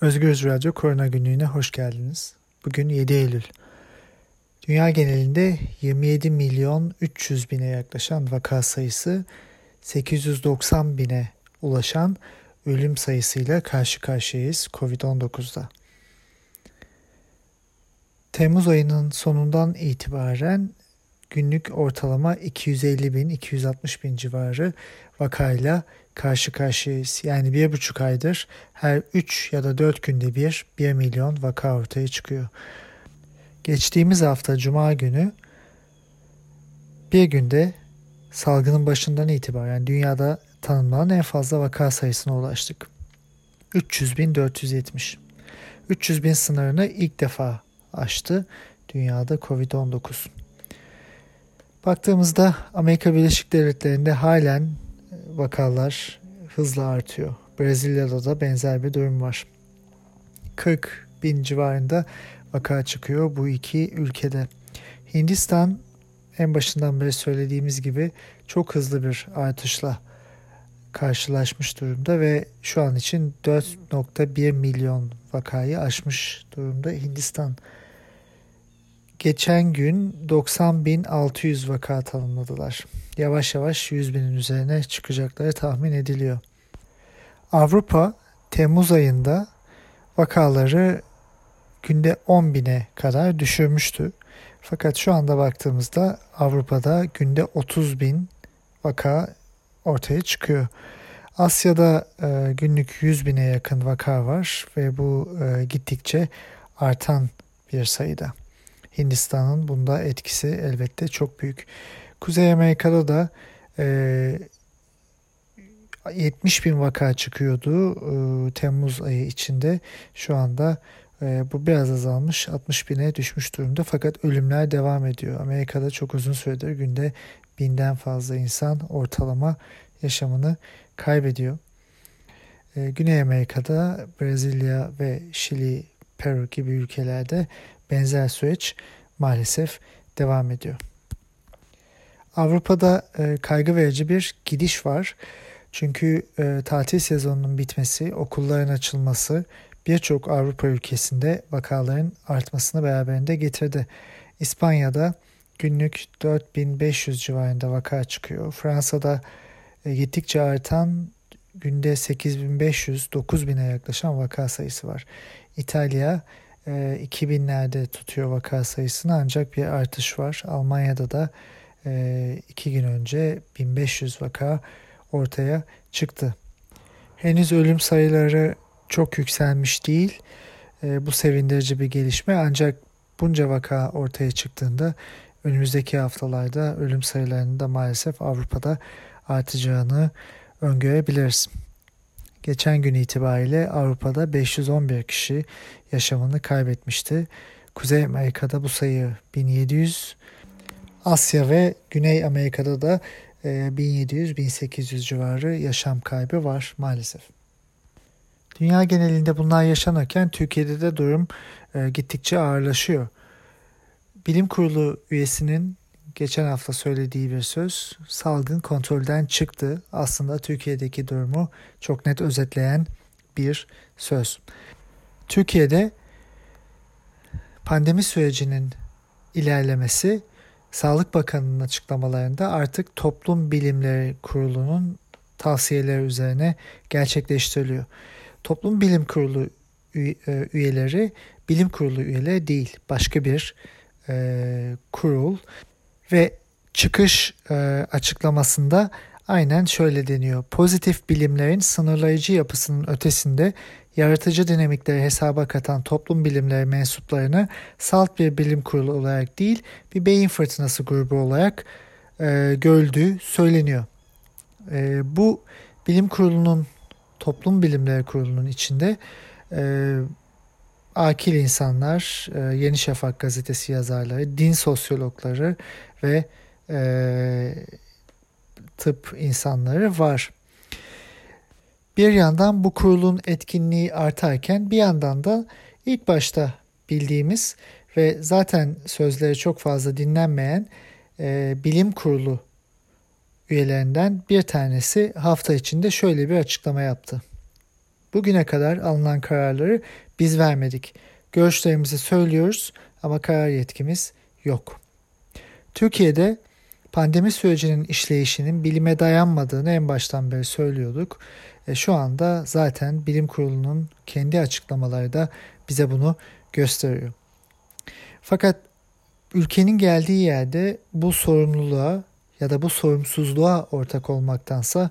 Özgürüz Radyo Korona Günlüğü'ne hoş geldiniz. Bugün 7 Eylül. Dünya genelinde 27 milyon 300 bine yaklaşan vaka sayısı 890 bine ulaşan ölüm sayısıyla karşı karşıyayız Covid-19'da. Temmuz ayının sonundan itibaren günlük ortalama 250 bin 260 bin civarı vakayla karşı karşıyayız. Yani bir buçuk aydır her 3 ya da 4 günde bir 1 milyon vaka ortaya çıkıyor. Geçtiğimiz hafta Cuma günü bir günde salgının başından itibaren dünyada tanımlanan en fazla vaka sayısına ulaştık. 300 bin 470. 300 bin sınırını ilk defa aştı dünyada Covid-19. Baktığımızda Amerika Birleşik Devletleri'nde halen vakalar hızla artıyor. Brezilya'da da benzer bir durum var. 40 bin civarında vaka çıkıyor bu iki ülkede. Hindistan en başından beri söylediğimiz gibi çok hızlı bir artışla karşılaşmış durumda ve şu an için 4.1 milyon vakayı aşmış durumda Hindistan. Geçen gün 90.600 vaka tanımladılar. Yavaş yavaş 100 binin üzerine çıkacakları tahmin ediliyor. Avrupa Temmuz ayında vakaları günde 10 bine kadar düşürmüştü. Fakat şu anda baktığımızda Avrupa'da günde 30 bin vaka ortaya çıkıyor. Asya'da e, günlük 100 bine yakın vaka var ve bu e, gittikçe artan bir sayıda. Hindistan'ın bunda etkisi elbette çok büyük. Kuzey Amerika'da da e, 70 bin vaka çıkıyordu e, Temmuz ayı içinde. Şu anda e, bu biraz azalmış 60 bine düşmüş durumda fakat ölümler devam ediyor. Amerika'da çok uzun süredir günde binden fazla insan ortalama yaşamını kaybediyor. E, Güney Amerika'da Brezilya ve Şili, Peru gibi ülkelerde benzer süreç maalesef devam ediyor. Avrupa'da e, kaygı verici bir gidiş var. Çünkü e, tatil sezonunun bitmesi, okulların açılması birçok Avrupa ülkesinde vakaların artmasını beraberinde getirdi. İspanya'da günlük 4500 civarında vaka çıkıyor. Fransa'da e, gittikçe artan günde 8500-9000'e yaklaşan vaka sayısı var. İtalya 2000'lerde tutuyor vaka sayısını ancak bir artış var. Almanya'da da e, iki gün önce 1500 vaka ortaya çıktı. Henüz ölüm sayıları çok yükselmiş değil. E, bu sevindirici bir gelişme ancak bunca vaka ortaya çıktığında önümüzdeki haftalarda ölüm sayılarının da maalesef Avrupa'da artacağını öngörebiliriz. Geçen gün itibariyle Avrupa'da 511 kişi yaşamını kaybetmişti. Kuzey Amerika'da bu sayı 1700, Asya ve Güney Amerika'da da 1700-1800 e, civarı yaşam kaybı var maalesef. Dünya genelinde bunlar yaşanırken Türkiye'de de durum e, gittikçe ağırlaşıyor. Bilim Kurulu üyesinin geçen hafta söylediği bir söz salgın kontrolden çıktı. Aslında Türkiye'deki durumu çok net özetleyen bir söz. Türkiye'de pandemi sürecinin ilerlemesi Sağlık Bakanı'nın açıklamalarında artık Toplum Bilimleri Kurulu'nun tavsiyeleri üzerine gerçekleştiriliyor. Toplum Bilim Kurulu e, üyeleri bilim kurulu üyeleri değil başka bir e, kurul ve çıkış e, açıklamasında aynen şöyle deniyor. Pozitif bilimlerin sınırlayıcı yapısının ötesinde yaratıcı dinamikleri hesaba katan toplum bilimleri mensuplarını salt bir bilim kurulu olarak değil bir beyin fırtınası grubu olarak e, gördüğü söyleniyor. E, bu bilim kurulunun toplum bilimleri kurulunun içinde e, akil insanlar, e, Yeni Şafak gazetesi yazarları, din sosyologları ve e, tıp insanları var. Bir yandan bu kurulun etkinliği artarken bir yandan da ilk başta bildiğimiz ve zaten sözleri çok fazla dinlenmeyen e, bilim kurulu üyelerinden bir tanesi hafta içinde şöyle bir açıklama yaptı. Bugüne kadar alınan kararları biz vermedik. Görüşlerimizi söylüyoruz ama karar yetkimiz yok. Türkiye'de pandemi sürecinin işleyişinin bilime dayanmadığını en baştan beri söylüyorduk. E, şu anda zaten bilim kurulunun kendi açıklamaları da bize bunu gösteriyor. Fakat ülkenin geldiği yerde bu sorumluluğa ya da bu sorumsuzluğa ortak olmaktansa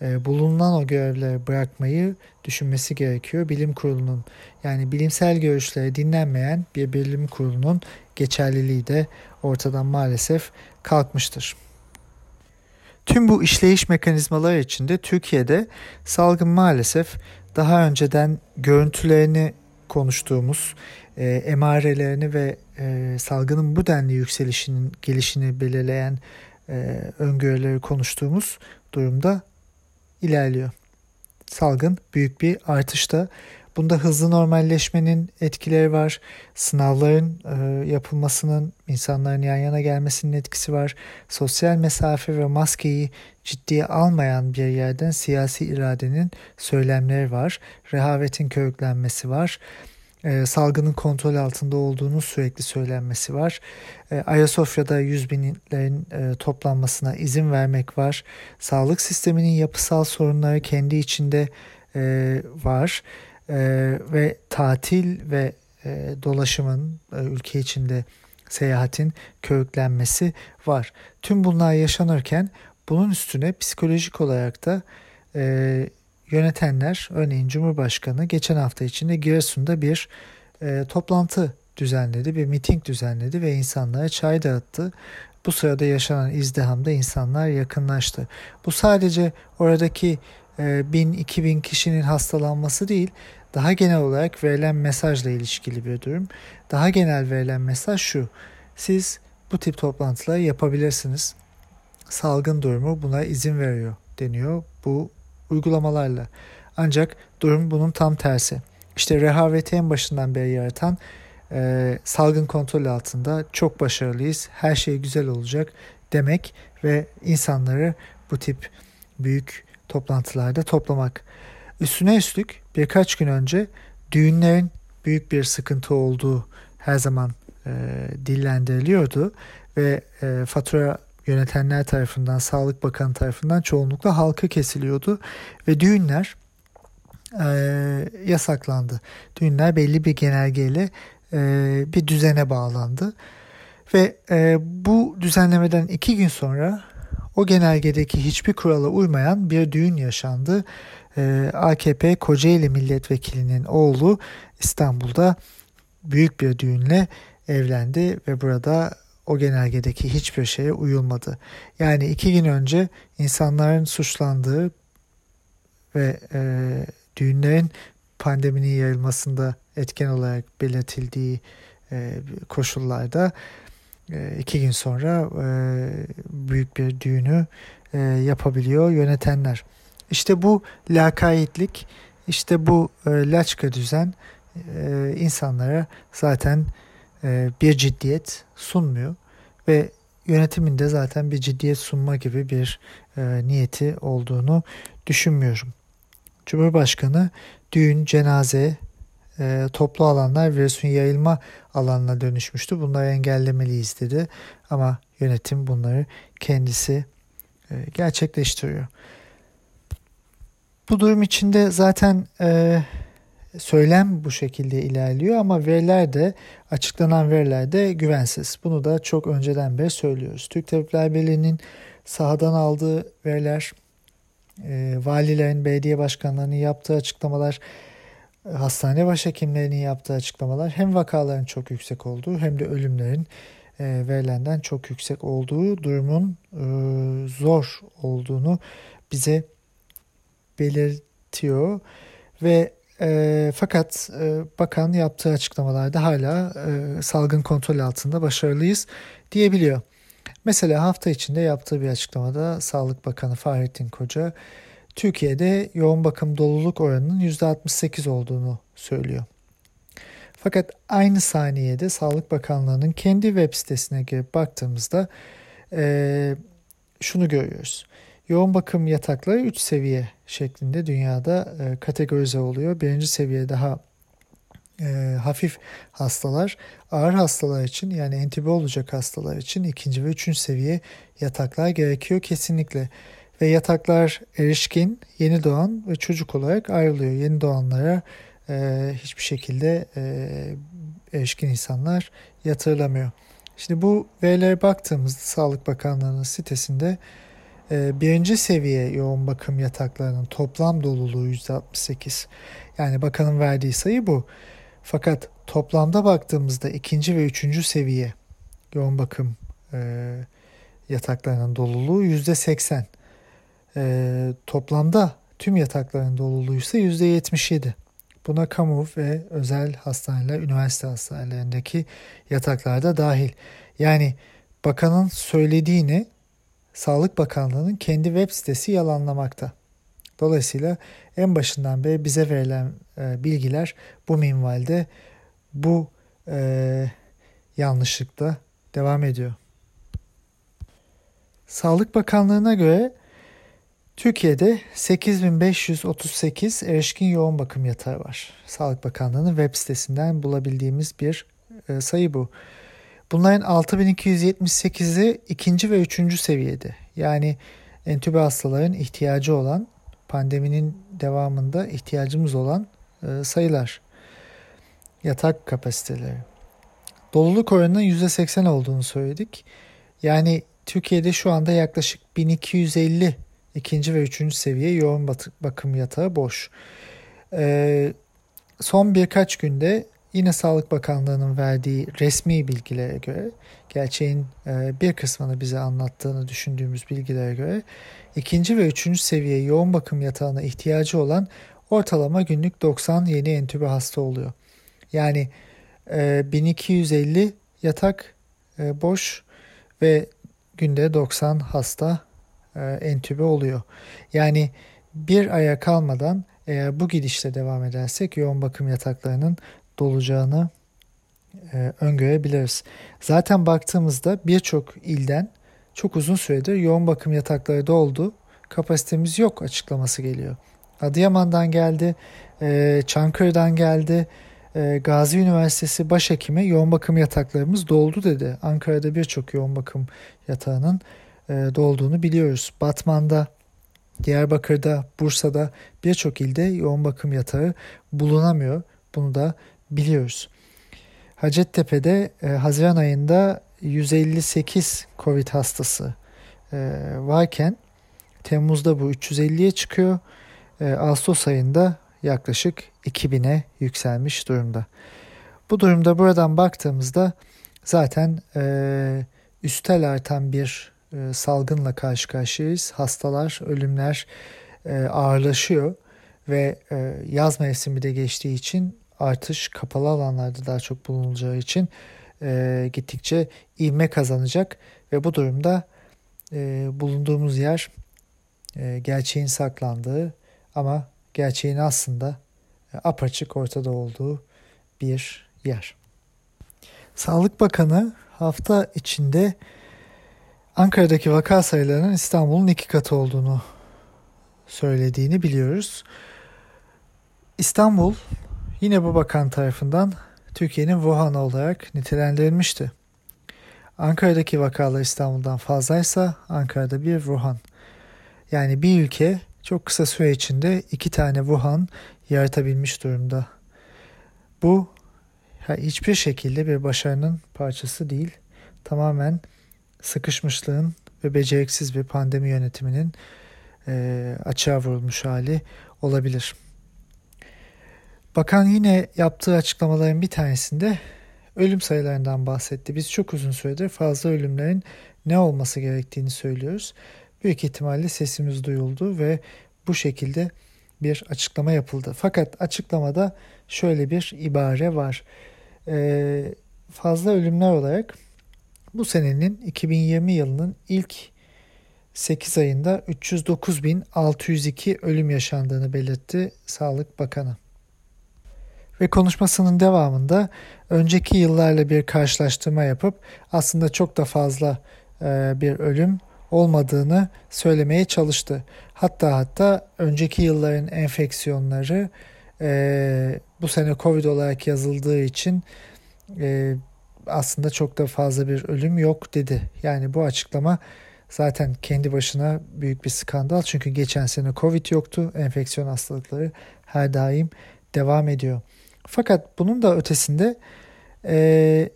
bulunan o görevleri bırakmayı düşünmesi gerekiyor bilim kurulunun. Yani bilimsel görüşleri dinlenmeyen bir bilim kurulunun geçerliliği de ortadan maalesef kalkmıştır. Tüm bu işleyiş mekanizmaları içinde Türkiye'de salgın maalesef daha önceden görüntülerini konuştuğumuz e, emarelerini ve e, salgının bu denli yükselişinin gelişini belirleyen e, öngörüleri konuştuğumuz durumda ilerliyor. Salgın büyük bir artışta. Bunda hızlı normalleşmenin etkileri var. Sınavların e, yapılmasının, insanların yan yana gelmesinin etkisi var. Sosyal mesafe ve maskeyi ciddiye almayan bir yerden siyasi iradenin söylemleri var. Rehavetin körüklenmesi var e, salgının kontrol altında olduğunu sürekli söylenmesi var. E, Ayasofya'da yüz binlerin e, toplanmasına izin vermek var. Sağlık sisteminin yapısal sorunları kendi içinde e, var e, ve tatil ve dolaşımın ülke içinde seyahatin körüklenmesi var. Tüm bunlar yaşanırken bunun üstüne psikolojik olarak da yönetenler örneğin Cumhurbaşkanı geçen hafta içinde Giresun'da bir e, toplantı düzenledi, bir miting düzenledi ve insanlara çay dağıttı. Bu sırada yaşanan izdihamda insanlar yakınlaştı. Bu sadece oradaki e, bin, iki bin kişinin hastalanması değil, daha genel olarak verilen mesajla ilişkili bir durum. Daha genel verilen mesaj şu, siz bu tip toplantıları yapabilirsiniz. Salgın durumu buna izin veriyor deniyor bu uygulamalarla. Ancak durum bunun tam tersi. İşte rehaveti en başından beri yaratan e, salgın kontrol altında çok başarılıyız, her şey güzel olacak demek ve insanları bu tip büyük toplantılarda toplamak. Üstüne üstlük birkaç gün önce düğünlerin büyük bir sıkıntı olduğu her zaman e, dillendiriliyordu ve e, fatura yönetenler tarafından, Sağlık Bakanı tarafından çoğunlukla halka kesiliyordu ve düğünler e, yasaklandı. Düğünler belli bir genelgeyle e, bir düzene bağlandı ve e, bu düzenlemeden iki gün sonra o genelgedeki hiçbir kurala uymayan bir düğün yaşandı. E, AKP Kocaeli Milletvekilinin oğlu İstanbul'da büyük bir düğünle evlendi ve burada o genelgedeki hiçbir şeye uyulmadı. Yani iki gün önce insanların suçlandığı ve e, düğünlerin pandeminin yayılmasında etken olarak belirtildiği e, koşullarda e, iki gün sonra e, büyük bir düğünü e, yapabiliyor yönetenler. İşte bu lakayetlik, işte bu e, laçka düzen e, insanlara zaten bir ciddiyet sunmuyor ve yönetimin de zaten bir ciddiyet sunma gibi bir e, niyeti olduğunu düşünmüyorum. Cumhurbaşkanı düğün, cenaze, e, toplu alanlar virüsün yayılma alanına dönüşmüştü. Bunları engellemeliyiz dedi. Ama yönetim bunları kendisi e, gerçekleştiriyor. Bu durum içinde zaten e, söylem bu şekilde ilerliyor ama veriler de açıklanan veriler de güvensiz. Bunu da çok önceden beri söylüyoruz. Türk Tabipler Birliği'nin sahadan aldığı veriler, e, valilerin, belediye başkanlarının yaptığı açıklamalar, hastane başhekimlerinin yaptığı açıklamalar hem vakaların çok yüksek olduğu hem de ölümlerin e, verilenden çok yüksek olduğu durumun e, zor olduğunu bize belirtiyor ve e, fakat e, bakan yaptığı açıklamalarda hala e, salgın kontrol altında başarılıyız diyebiliyor. Mesela hafta içinde yaptığı bir açıklamada Sağlık Bakanı Fahrettin Koca Türkiye'de yoğun bakım doluluk oranının %68 olduğunu söylüyor. Fakat aynı saniyede Sağlık Bakanlığı'nın kendi web sitesine girip baktığımızda e, şunu görüyoruz. Yoğun bakım yatakları 3 seviye şeklinde dünyada e, kategorize oluyor. Birinci seviye daha e, hafif hastalar, ağır hastalar için yani entübe olacak hastalar için ikinci ve üçüncü seviye yataklar gerekiyor kesinlikle. Ve yataklar erişkin, yeni doğan ve çocuk olarak ayrılıyor. Yeni doğanlara e, hiçbir şekilde e, erişkin insanlar yatırılamıyor. Şimdi bu verilere baktığımızda Sağlık Bakanlığı'nın sitesinde birinci seviye yoğun bakım yataklarının toplam doluluğu %68. Yani bakanın verdiği sayı bu. Fakat toplamda baktığımızda ikinci ve üçüncü seviye yoğun bakım e, yataklarının doluluğu %80. E, toplamda tüm yatakların doluluğu ise %77. Buna kamu ve özel hastaneler, üniversite hastanelerindeki yataklar da dahil. Yani bakanın söylediğini Sağlık Bakanlığı'nın kendi web sitesi yalanlamakta. Dolayısıyla en başından beri bize verilen e, bilgiler bu minvalde bu e, yanlışlıkla devam ediyor. Sağlık Bakanlığı'na göre Türkiye'de 8538 erişkin yoğun bakım yatağı var. Sağlık Bakanlığı'nın web sitesinden bulabildiğimiz bir e, sayı bu. Bunların 6278'i ikinci ve üçüncü seviyede. Yani entübe hastaların ihtiyacı olan, pandeminin devamında ihtiyacımız olan e, sayılar. Yatak kapasiteleri. Doluluk oranının %80 olduğunu söyledik. Yani Türkiye'de şu anda yaklaşık 1250 ikinci ve üçüncü seviye yoğun bakım yatağı boş. Ee, son birkaç günde yine Sağlık Bakanlığı'nın verdiği resmi bilgilere göre, gerçeğin e, bir kısmını bize anlattığını düşündüğümüz bilgilere göre ikinci ve üçüncü seviye yoğun bakım yatağına ihtiyacı olan ortalama günlük 90 yeni entübe hasta oluyor. Yani 1250 e, yatak e, boş ve günde 90 hasta entübe oluyor. Yani bir aya kalmadan eğer bu gidişle devam edersek yoğun bakım yataklarının dolacağını e, öngörebiliriz. Zaten baktığımızda birçok ilden çok uzun süredir yoğun bakım yatakları doldu. Kapasitemiz yok açıklaması geliyor. Adıyaman'dan geldi, e, Çankırı'dan geldi. E, Gazi Üniversitesi Başhekimi yoğun bakım yataklarımız doldu dedi. Ankara'da birçok yoğun bakım yatağının e, dolduğunu biliyoruz. Batman'da, Diyarbakır'da, Bursa'da birçok ilde yoğun bakım yatağı bulunamıyor. Bunu da biliyoruz. Hacettepe'de e, Haziran ayında 158 Covid hastası e, varken Temmuz'da bu 350'ye çıkıyor. E, Ağustos ayında yaklaşık 2000'e yükselmiş durumda. Bu durumda buradan baktığımızda zaten e, üstel artan bir e, salgınla karşı karşıyayız. Hastalar, ölümler e, ağırlaşıyor ve e, yaz mevsimi de geçtiği için artış kapalı alanlarda daha çok bulunulacağı için e, gittikçe ivme kazanacak ve bu durumda e, bulunduğumuz yer e, gerçeğin saklandığı ama gerçeğin aslında e, apaçık ortada olduğu bir yer. Sağlık Bakanı hafta içinde Ankara'daki vaka sayılarının İstanbul'un iki katı olduğunu söylediğini biliyoruz. İstanbul Yine bu bakan tarafından Türkiye'nin Wuhan olarak nitelendirilmişti. Ankara'daki vakalar İstanbul'dan fazlaysa Ankara'da bir Wuhan. Yani bir ülke çok kısa süre içinde iki tane Wuhan yaratabilmiş durumda. Bu hiçbir şekilde bir başarının parçası değil. Tamamen sıkışmışlığın ve beceriksiz bir pandemi yönetiminin e, açığa vurulmuş hali olabilir. Bakan yine yaptığı açıklamaların bir tanesinde ölüm sayılarından bahsetti. Biz çok uzun süredir fazla ölümlerin ne olması gerektiğini söylüyoruz. Büyük ihtimalle sesimiz duyuldu ve bu şekilde bir açıklama yapıldı. Fakat açıklamada şöyle bir ibare var. Ee, fazla ölümler olarak bu senenin 2020 yılının ilk 8 ayında 309.602 ölüm yaşandığını belirtti Sağlık Bakanı. Ve konuşmasının devamında önceki yıllarla bir karşılaştırma yapıp aslında çok da fazla e, bir ölüm olmadığını söylemeye çalıştı. Hatta hatta önceki yılların enfeksiyonları e, bu sene Covid olarak yazıldığı için e, aslında çok da fazla bir ölüm yok dedi. Yani bu açıklama zaten kendi başına büyük bir skandal. Çünkü geçen sene Covid yoktu. Enfeksiyon hastalıkları her daim devam ediyor. Fakat bunun da ötesinde e,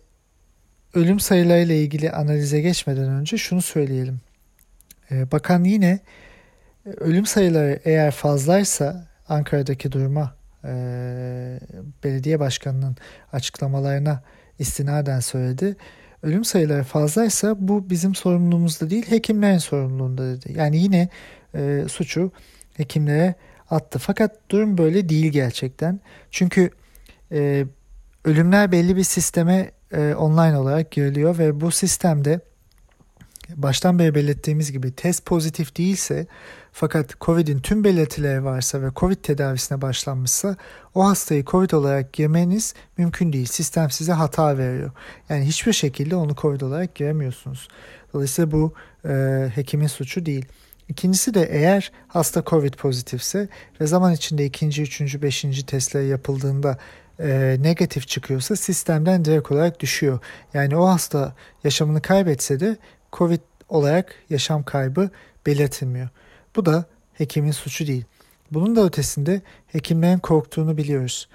ölüm sayılarıyla ilgili analize geçmeden önce şunu söyleyelim. E, bakan yine ölüm sayıları eğer fazlaysa Ankara'daki duruma e, belediye başkanının açıklamalarına istinaden söyledi. Ölüm sayıları fazlaysa bu bizim sorumluluğumuzda değil hekimlerin sorumluluğunda dedi. Yani yine e, suçu hekimlere attı. Fakat durum böyle değil gerçekten. Çünkü e, ölümler belli bir sisteme e, online olarak giriliyor ve bu sistemde baştan beri belirttiğimiz gibi test pozitif değilse fakat COVID'in tüm belirtileri varsa ve COVID tedavisine başlanmışsa o hastayı COVID olarak girmeniz mümkün değil. Sistem size hata veriyor. Yani hiçbir şekilde onu COVID olarak giremiyorsunuz. Dolayısıyla bu e, hekimin suçu değil. İkincisi de eğer hasta COVID pozitifse ve zaman içinde ikinci, üçüncü, beşinci testler yapıldığında e, negatif çıkıyorsa sistemden direkt olarak düşüyor. Yani o hasta yaşamını kaybetse de COVID olarak yaşam kaybı belirtilmiyor. Bu da hekimin suçu değil. Bunun da ötesinde hekimlerin korktuğunu biliyoruz.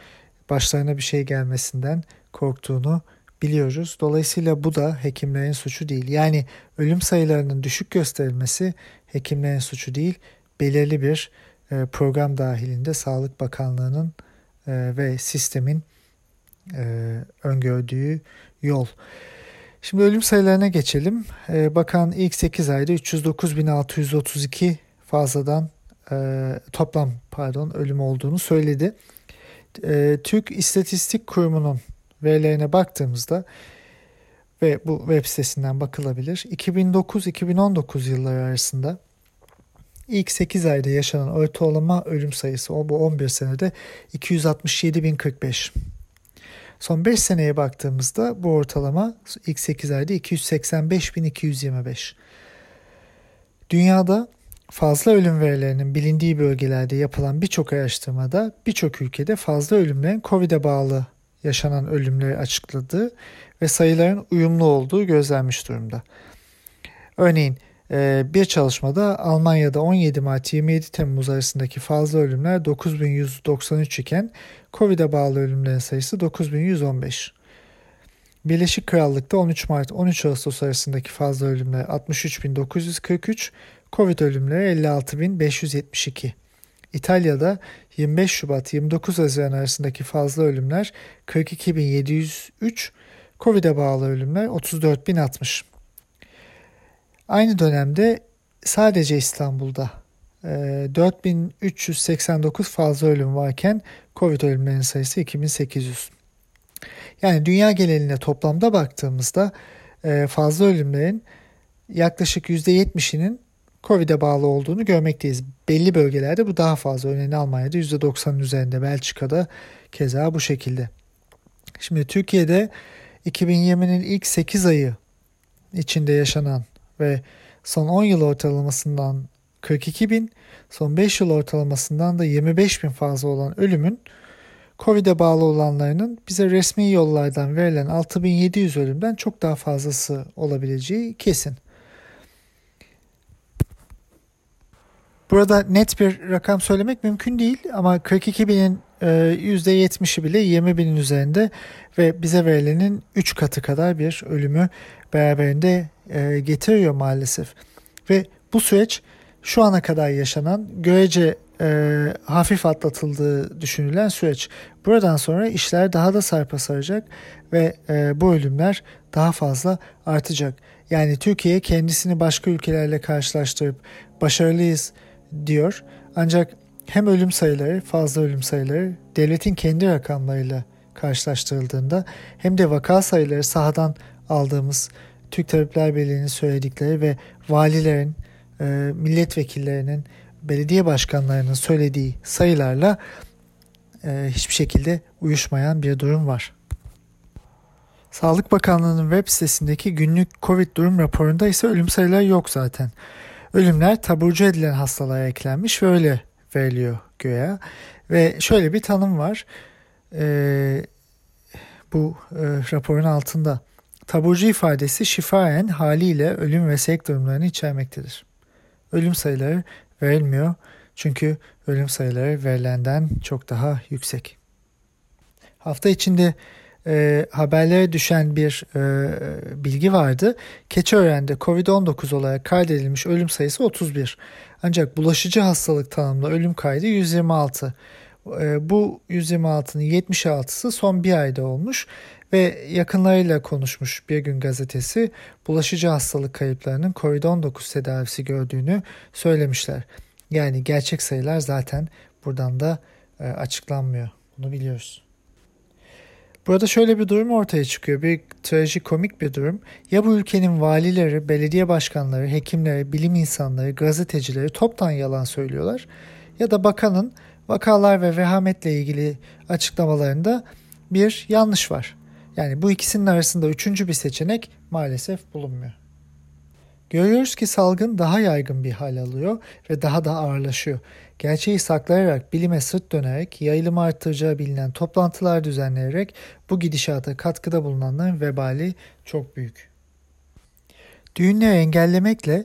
Başlarına bir şey gelmesinden korktuğunu biliyoruz. Dolayısıyla bu da hekimlerin suçu değil. Yani ölüm sayılarının düşük gösterilmesi hekimlerin suçu değil. Belirli bir e, program dahilinde Sağlık Bakanlığı'nın e, ve sistemin e, öngördüğü yol. Şimdi ölüm sayılarına geçelim. Bakan ilk 8 ayda 309.632 fazladan toplam pardon ölüm olduğunu söyledi. Türk İstatistik Kurumu'nun verilerine baktığımızda ve bu web sitesinden bakılabilir. 2009-2019 yılları arasında ilk 8 ayda yaşanan ortalama ölüm sayısı o bu 11 senede 267.045. Son 5 seneye baktığımızda bu ortalama ilk 8 ayda 285.225. Dünyada fazla ölüm verilerinin bilindiği bölgelerde yapılan birçok araştırmada birçok ülkede fazla ölümlerin COVID'e bağlı yaşanan ölümleri açıkladığı ve sayıların uyumlu olduğu gözlenmiş durumda. Örneğin bir çalışmada Almanya'da 17 Mart 27 Temmuz arasındaki fazla ölümler 9193 iken Covid'e bağlı ölümlerin sayısı 9115. Birleşik Krallık'ta 13 Mart 13 Ağustos arasındaki fazla ölümler 63943, Covid ölümleri 56572. İtalya'da 25 Şubat 29 Haziran arasındaki fazla ölümler 42703, Covid'e bağlı ölümler 34060. Aynı dönemde sadece İstanbul'da 4389 e, fazla ölüm varken Covid ölümlerinin sayısı 2800. Yani dünya geneline toplamda baktığımızda e, fazla ölümlerin yaklaşık %70'inin Covid'e bağlı olduğunu görmekteyiz. Belli bölgelerde bu daha fazla. Örneğin Almanya'da %90'ın üzerinde, Belçika'da keza bu şekilde. Şimdi Türkiye'de 2020'nin ilk 8 ayı içinde yaşanan ve son 10 yıl ortalamasından 42 bin, son 5 yıl ortalamasından da 25 bin fazla olan ölümün Covid'e bağlı olanlarının bize resmi yollardan verilen 6700 ölümden çok daha fazlası olabileceği kesin. Burada net bir rakam söylemek mümkün değil ama 42 binin %70'i e, bile 20 binin üzerinde ve bize verilenin 3 katı kadar bir ölümü beraberinde e, getiriyor maalesef. Ve bu süreç şu ana kadar yaşanan görece e, hafif atlatıldığı düşünülen süreç. Buradan sonra işler daha da sarpa saracak ve e, bu ölümler daha fazla artacak. Yani Türkiye kendisini başka ülkelerle karşılaştırıp başarılıyız diyor. Ancak hem ölüm sayıları, fazla ölüm sayıları devletin kendi rakamlarıyla karşılaştırıldığında hem de vaka sayıları sahadan aldığımız Türk Tabipler Birliği'nin söyledikleri ve valilerin, e, milletvekillerinin, belediye başkanlarının söylediği sayılarla e, hiçbir şekilde uyuşmayan bir durum var. Sağlık Bakanlığı'nın web sitesindeki günlük Covid durum raporunda ise ölüm sayıları yok zaten. Ölümler taburcu edilen hastalara eklenmiş ve öyle veriliyor göğe. Ve şöyle bir tanım var. Ee, bu e, raporun altında. Taburcu ifadesi şifaen haliyle ölüm ve sevk durumlarını içermektedir. Ölüm sayıları verilmiyor çünkü ölüm sayıları verilenden çok daha yüksek. Hafta içinde e, haberlere düşen bir e, bilgi vardı. Keçiören'de COVID-19 olarak kaydedilmiş ölüm sayısı 31. Ancak bulaşıcı hastalık tanımlı ölüm kaydı 126. E, bu 126'nın 76'sı son bir ayda olmuş ve yakınlarıyla konuşmuş bir gün gazetesi bulaşıcı hastalık kayıplarının COVID-19 tedavisi gördüğünü söylemişler. Yani gerçek sayılar zaten buradan da e, açıklanmıyor. Bunu biliyoruz. Burada şöyle bir durum ortaya çıkıyor. Bir trajikomik bir durum. Ya bu ülkenin valileri, belediye başkanları, hekimleri, bilim insanları, gazetecileri toptan yalan söylüyorlar. Ya da bakanın vakalar ve vehametle ilgili açıklamalarında bir yanlış var. Yani bu ikisinin arasında üçüncü bir seçenek maalesef bulunmuyor. Görüyoruz ki salgın daha yaygın bir hal alıyor ve daha da ağırlaşıyor. Gerçeği saklayarak, bilime sırt dönerek, yayılımı arttıracağı bilinen toplantılar düzenleyerek bu gidişata katkıda bulunanların vebali çok büyük. Düğünleri engellemekle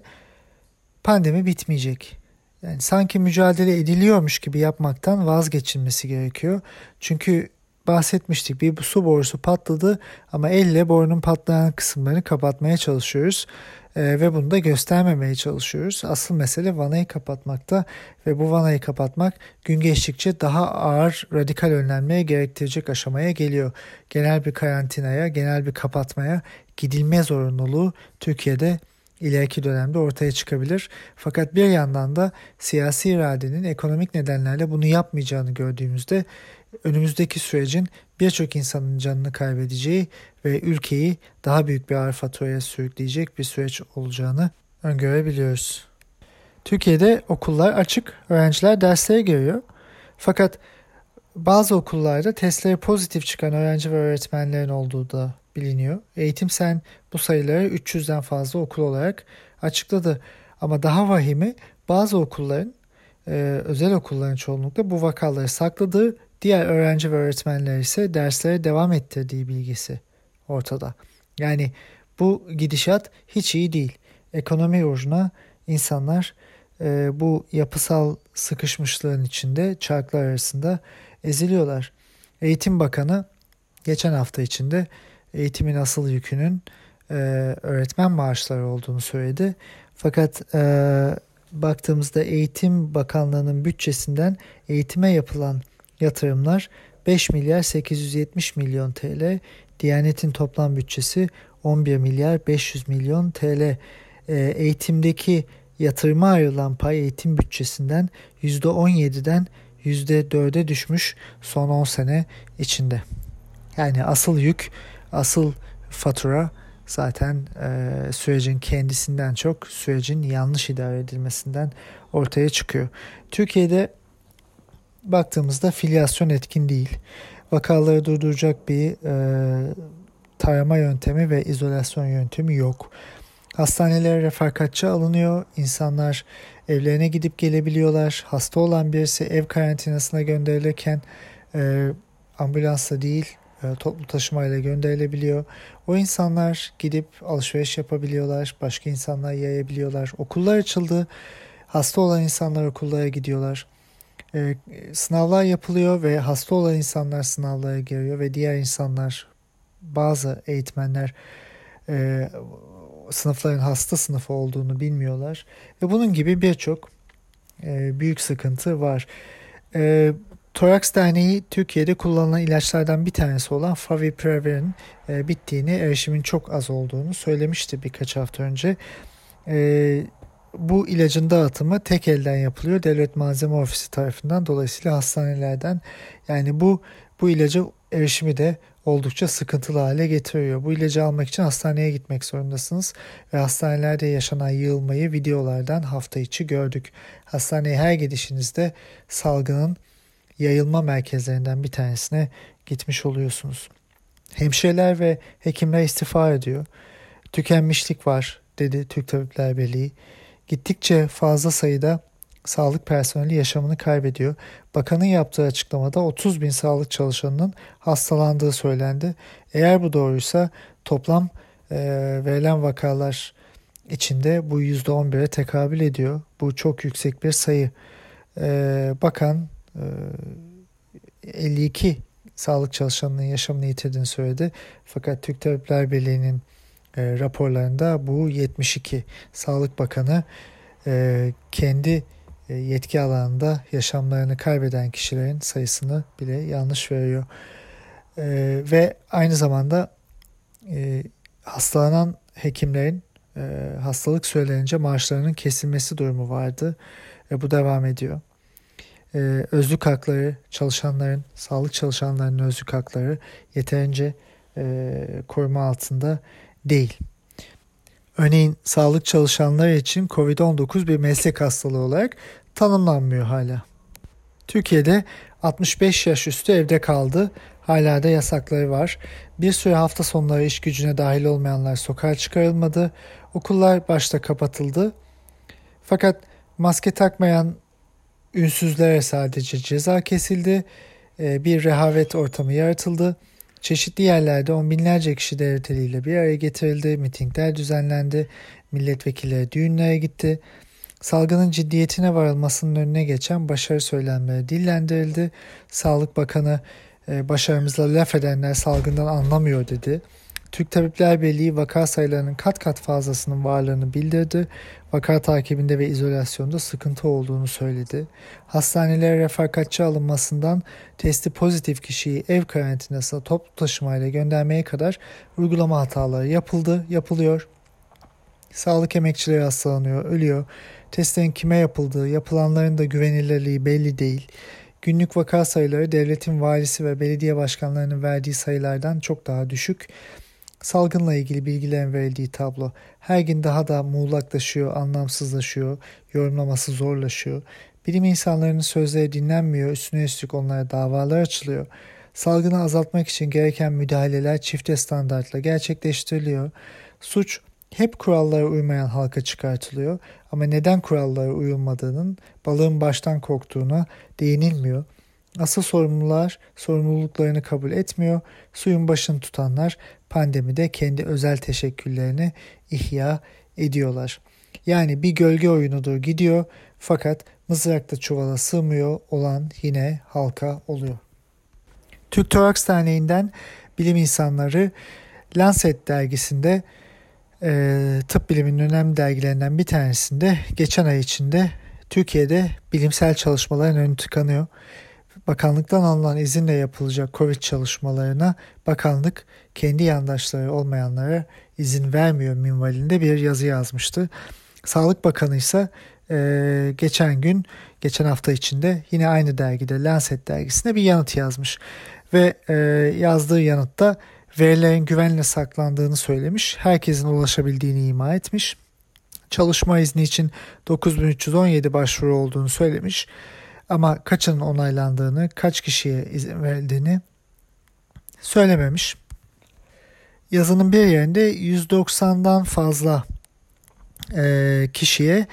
pandemi bitmeyecek. Yani sanki mücadele ediliyormuş gibi yapmaktan vazgeçilmesi gerekiyor. Çünkü bahsetmiştik bir su borusu patladı ama elle borunun patlayan kısımlarını kapatmaya çalışıyoruz e, ve bunu da göstermemeye çalışıyoruz. Asıl mesele vanayı kapatmakta ve bu vanayı kapatmak gün geçtikçe daha ağır radikal önlenmeye gerektirecek aşamaya geliyor. Genel bir karantinaya, genel bir kapatmaya gidilme zorunluluğu Türkiye'de ileriki dönemde ortaya çıkabilir. Fakat bir yandan da siyasi iradenin ekonomik nedenlerle bunu yapmayacağını gördüğümüzde önümüzdeki sürecin birçok insanın canını kaybedeceği ve ülkeyi daha büyük bir ağır faturaya sürükleyecek bir süreç olacağını öngörebiliyoruz. Türkiye'de okullar açık, öğrenciler derslere giriyor. Fakat bazı okullarda testleri pozitif çıkan öğrenci ve öğretmenlerin olduğu da biliniyor. Eğitim Sen bu sayıları 300'den fazla okul olarak açıkladı. Ama daha vahimi bazı okulların, e, özel okulların çoğunlukla bu vakaları sakladığı Diğer öğrenci ve öğretmenler ise derslere devam ettirdiği bilgisi ortada. Yani bu gidişat hiç iyi değil. Ekonomi uğruna insanlar e, bu yapısal sıkışmışlığın içinde çarklar arasında eziliyorlar. Eğitim Bakanı geçen hafta içinde eğitimin asıl yükünün e, öğretmen maaşları olduğunu söyledi. Fakat e, baktığımızda Eğitim Bakanlığı'nın bütçesinden eğitime yapılan yatırımlar 5 milyar 870 milyon TL. Diyanet'in toplam bütçesi 11 milyar 500 milyon TL. E, eğitimdeki yatırıma ayrılan pay eğitim bütçesinden %17'den %4'e düşmüş son 10 sene içinde. Yani asıl yük, asıl fatura zaten e, sürecin kendisinden çok sürecin yanlış idare edilmesinden ortaya çıkıyor. Türkiye'de baktığımızda filyasyon etkin değil. Vakaları durduracak bir e, tarama yöntemi ve izolasyon yöntemi yok. Hastanelere refakatçi alınıyor. İnsanlar evlerine gidip gelebiliyorlar. Hasta olan birisi ev karantinasına gönderilirken e, ambulansla değil e, toplu taşımayla gönderilebiliyor. O insanlar gidip alışveriş yapabiliyorlar. Başka insanlar yayabiliyorlar. Okullar açıldı. Hasta olan insanlar okullara gidiyorlar e, sınavlar yapılıyor ve hasta olan insanlar sınavlara giriyor ve diğer insanlar bazı eğitmenler e, sınıfların hasta sınıfı olduğunu bilmiyorlar ve bunun gibi birçok e, büyük sıkıntı var. E, Toraks Derneği Türkiye'de kullanılan ilaçlardan bir tanesi olan Favipiravir'in e, bittiğini, erişimin çok az olduğunu söylemişti birkaç hafta önce. E, bu ilacın dağıtımı tek elden yapılıyor devlet malzeme ofisi tarafından dolayısıyla hastanelerden yani bu bu ilacı erişimi de oldukça sıkıntılı hale getiriyor. Bu ilacı almak için hastaneye gitmek zorundasınız ve hastanelerde yaşanan yığılmayı videolardan hafta içi gördük. Hastaneye her gidişinizde salgının yayılma merkezlerinden bir tanesine gitmiş oluyorsunuz. Hemşireler ve hekimler istifa ediyor. Tükenmişlik var dedi Türk Tabipler Birliği. Gittikçe fazla sayıda sağlık personeli yaşamını kaybediyor. Bakanın yaptığı açıklamada 30 bin sağlık çalışanının hastalandığı söylendi. Eğer bu doğruysa toplam e, verilen vakalar içinde bu %11'e tekabül ediyor. Bu çok yüksek bir sayı. E, bakan e, 52 sağlık çalışanının yaşamını yitirdiğini söyledi. Fakat Türk Tabipler Birliği'nin e, raporlarında bu 72. Sağlık Bakanı e, kendi e, yetki alanında yaşamlarını kaybeden kişilerin sayısını bile yanlış veriyor. E, ve aynı zamanda e, hastalanan hekimlerin e, hastalık sürelerince maaşlarının kesilmesi durumu vardı. E, bu devam ediyor. E, özlük hakları, çalışanların, sağlık çalışanlarının özlük hakları yeterince e, koruma altında değil. Örneğin sağlık çalışanları için COVID-19 bir meslek hastalığı olarak tanımlanmıyor hala. Türkiye'de 65 yaş üstü evde kaldı. Hala da yasakları var. Bir süre hafta sonları iş gücüne dahil olmayanlar sokağa çıkarılmadı. Okullar başta kapatıldı. Fakat maske takmayan ünsüzlere sadece ceza kesildi. Ee, bir rehavet ortamı yaratıldı. Çeşitli yerlerde on binlerce kişi devlet bir araya getirildi, mitingler düzenlendi, milletvekilleri düğünlere gitti. Salgının ciddiyetine varılmasının önüne geçen başarı söylenmeleri dillendirildi. Sağlık Bakanı e, başarımızla laf edenler salgından anlamıyor dedi. Türk Tabipler Birliği vaka sayılarının kat kat fazlasının varlığını bildirdi. Vaka takibinde ve izolasyonda sıkıntı olduğunu söyledi. Hastanelere refakatçi alınmasından testi pozitif kişiyi ev karantinasına toplu taşımayla göndermeye kadar uygulama hataları yapıldı, yapılıyor. Sağlık emekçileri hastalanıyor, ölüyor. Testlerin kime yapıldığı, yapılanların da güvenilirliği belli değil. Günlük vaka sayıları devletin valisi ve belediye başkanlarının verdiği sayılardan çok daha düşük. Salgınla ilgili bilgilerin verildiği tablo her gün daha da muğlaklaşıyor, anlamsızlaşıyor, yorumlaması zorlaşıyor. Bilim insanlarının sözleri dinlenmiyor, üstüne üstlük onlara davalar açılıyor. Salgını azaltmak için gereken müdahaleler çifte standartla gerçekleştiriliyor. Suç hep kurallara uymayan halka çıkartılıyor ama neden kurallara uyulmadığının balığın baştan korktuğuna değinilmiyor. Asıl sorumlular sorumluluklarını kabul etmiyor. Suyun başını tutanlar pandemide kendi özel teşekkürlerini ihya ediyorlar. Yani bir gölge oyunudur gidiyor fakat mızrakta çuvala sığmıyor olan yine halka oluyor. Türk Toraks Derneği'nden bilim insanları Lancet dergisinde e, tıp biliminin önemli dergilerinden bir tanesinde geçen ay içinde Türkiye'de bilimsel çalışmaların önü tıkanıyor. Bakanlıktan alınan izinle yapılacak COVID çalışmalarına bakanlık kendi yandaşları olmayanlara izin vermiyor minvalinde bir yazı yazmıştı. Sağlık Bakanı ise e, geçen gün, geçen hafta içinde yine aynı dergide Lancet dergisine bir yanıt yazmış. Ve e, yazdığı yanıtta verilerin güvenle saklandığını söylemiş, herkesin ulaşabildiğini ima etmiş. Çalışma izni için 9317 başvuru olduğunu söylemiş ama kaçının onaylandığını, kaç kişiye izin verildiğini söylememiş. Yazının bir yerinde 190'dan fazla e, kişiye,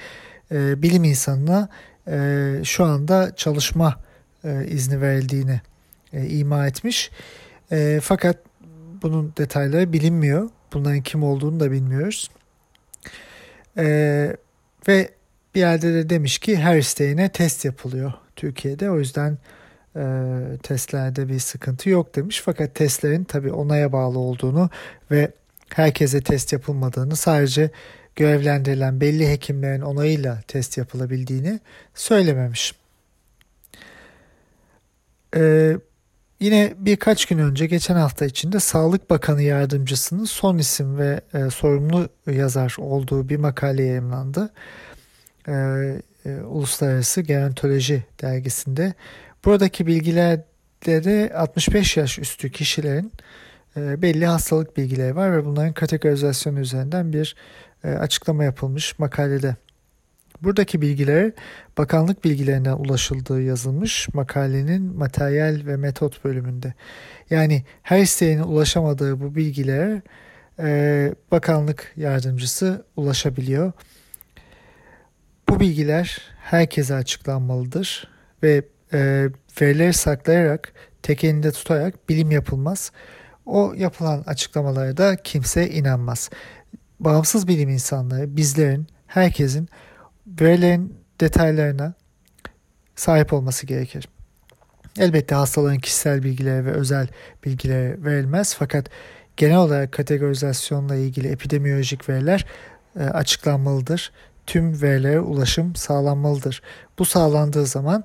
e, bilim insanına e, şu anda çalışma e, izni verildiğini e, ima etmiş. E, fakat bunun detayları bilinmiyor. Bunların kim olduğunu da bilmiyoruz. E, ve bir yerde de demiş ki her isteğine test yapılıyor Türkiye'de. O yüzden e, testlerde bir sıkıntı yok demiş. Fakat testlerin tabii onaya bağlı olduğunu ve herkese test yapılmadığını sadece görevlendirilen belli hekimlerin onayıyla test yapılabildiğini söylememiş. Ee, yine birkaç gün önce geçen hafta içinde Sağlık Bakanı Yardımcısının son isim ve e, sorumlu yazar olduğu bir makale yayınlandı. Ee, e, Uluslararası Gerontoloji dergisinde. Buradaki bilgilerde 65 yaş üstü kişilerin e, belli hastalık bilgileri var ve bunların kategorizasyonu üzerinden bir e, açıklama yapılmış makalede Buradaki bilgilere bakanlık bilgilerine ulaşıldığı yazılmış makalenin materyal ve metot bölümünde. Yani her isteyenin ulaşamadığı bu bilgilere bakanlık yardımcısı ulaşabiliyor. Bu bilgiler herkese açıklanmalıdır ve e, verileri saklayarak tek elinde tutarak bilim yapılmaz. O yapılan açıklamalara da kimse inanmaz. Bağımsız bilim insanları bizlerin, herkesin verilerin detaylarına sahip olması gerekir. Elbette hastaların kişisel bilgileri ve özel bilgileri verilmez fakat genel olarak kategorizasyonla ilgili epidemiyolojik veriler e, açıklanmalıdır. Tüm verilere ulaşım sağlanmalıdır. Bu sağlandığı zaman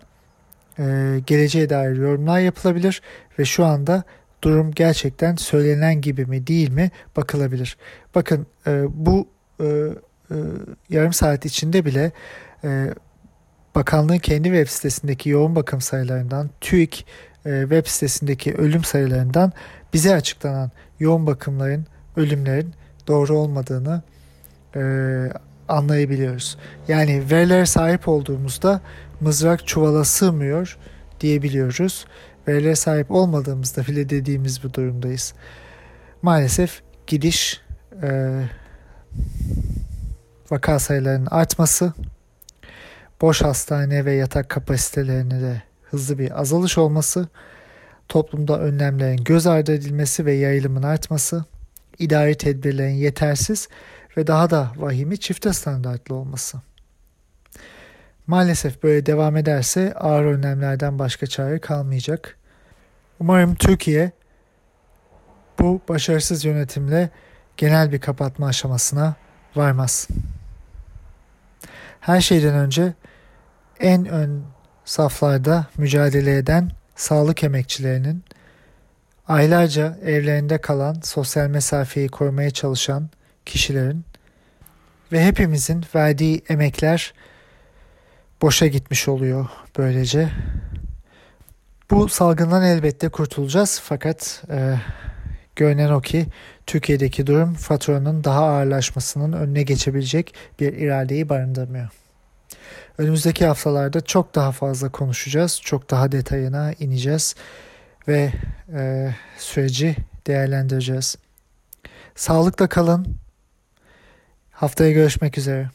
e, geleceğe dair yorumlar yapılabilir ve şu anda durum gerçekten söylenen gibi mi değil mi bakılabilir. Bakın e, bu e, e, yarım saat içinde bile e, bakanlığın kendi web sitesindeki yoğun bakım sayılarından, TÜİK e, web sitesindeki ölüm sayılarından bize açıklanan yoğun bakımların, ölümlerin doğru olmadığını e, anlayabiliyoruz. Yani verilere sahip olduğumuzda mızrak çuvala sığmıyor diyebiliyoruz. Verilere sahip olmadığımızda bile dediğimiz bir durumdayız. Maalesef gidiş e, vaka sayılarının artması, boş hastane ve yatak kapasitelerine de hızlı bir azalış olması, toplumda önlemlerin göz ardı edilmesi ve yayılımın artması, idari tedbirlerin yetersiz ve daha da vahimi çifte standartlı olması. Maalesef böyle devam ederse ağır önlemlerden başka çare kalmayacak. Umarım Türkiye bu başarısız yönetimle genel bir kapatma aşamasına varmaz. Her şeyden önce en ön saflarda mücadele eden sağlık emekçilerinin aylarca evlerinde kalan sosyal mesafeyi korumaya çalışan kişilerin ve hepimizin verdiği emekler boşa gitmiş oluyor böylece. Bu salgından elbette kurtulacağız fakat e, görünen o ki Türkiye'deki durum faturanın daha ağırlaşmasının önüne geçebilecek bir iradeyi barındırmıyor. Önümüzdeki haftalarda çok daha fazla konuşacağız, çok daha detayına ineceğiz ve e, süreci değerlendireceğiz. Sağlıkla kalın. Haftaya görüşmek üzere.